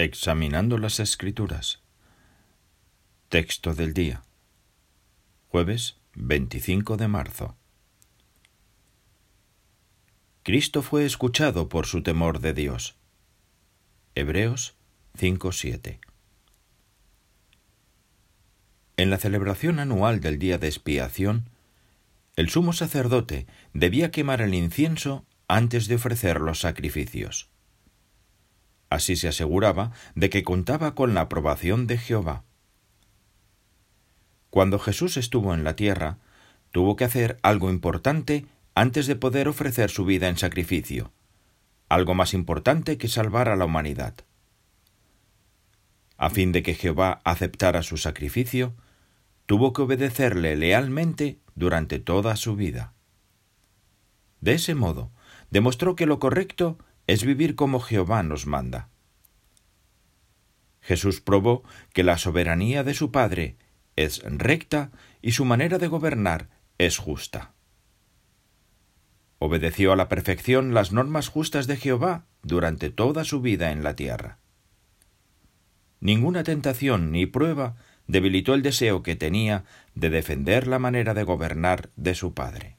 Examinando las Escrituras. Texto del día. Jueves 25 de marzo. Cristo fue escuchado por su temor de Dios. Hebreos 5:7. En la celebración anual del día de expiación, el sumo sacerdote debía quemar el incienso antes de ofrecer los sacrificios. Así se aseguraba de que contaba con la aprobación de Jehová. Cuando Jesús estuvo en la tierra, tuvo que hacer algo importante antes de poder ofrecer su vida en sacrificio, algo más importante que salvar a la humanidad. A fin de que Jehová aceptara su sacrificio, tuvo que obedecerle lealmente durante toda su vida. De ese modo, demostró que lo correcto es vivir como Jehová nos manda. Jesús probó que la soberanía de su Padre es recta y su manera de gobernar es justa. Obedeció a la perfección las normas justas de Jehová durante toda su vida en la tierra. Ninguna tentación ni prueba debilitó el deseo que tenía de defender la manera de gobernar de su Padre.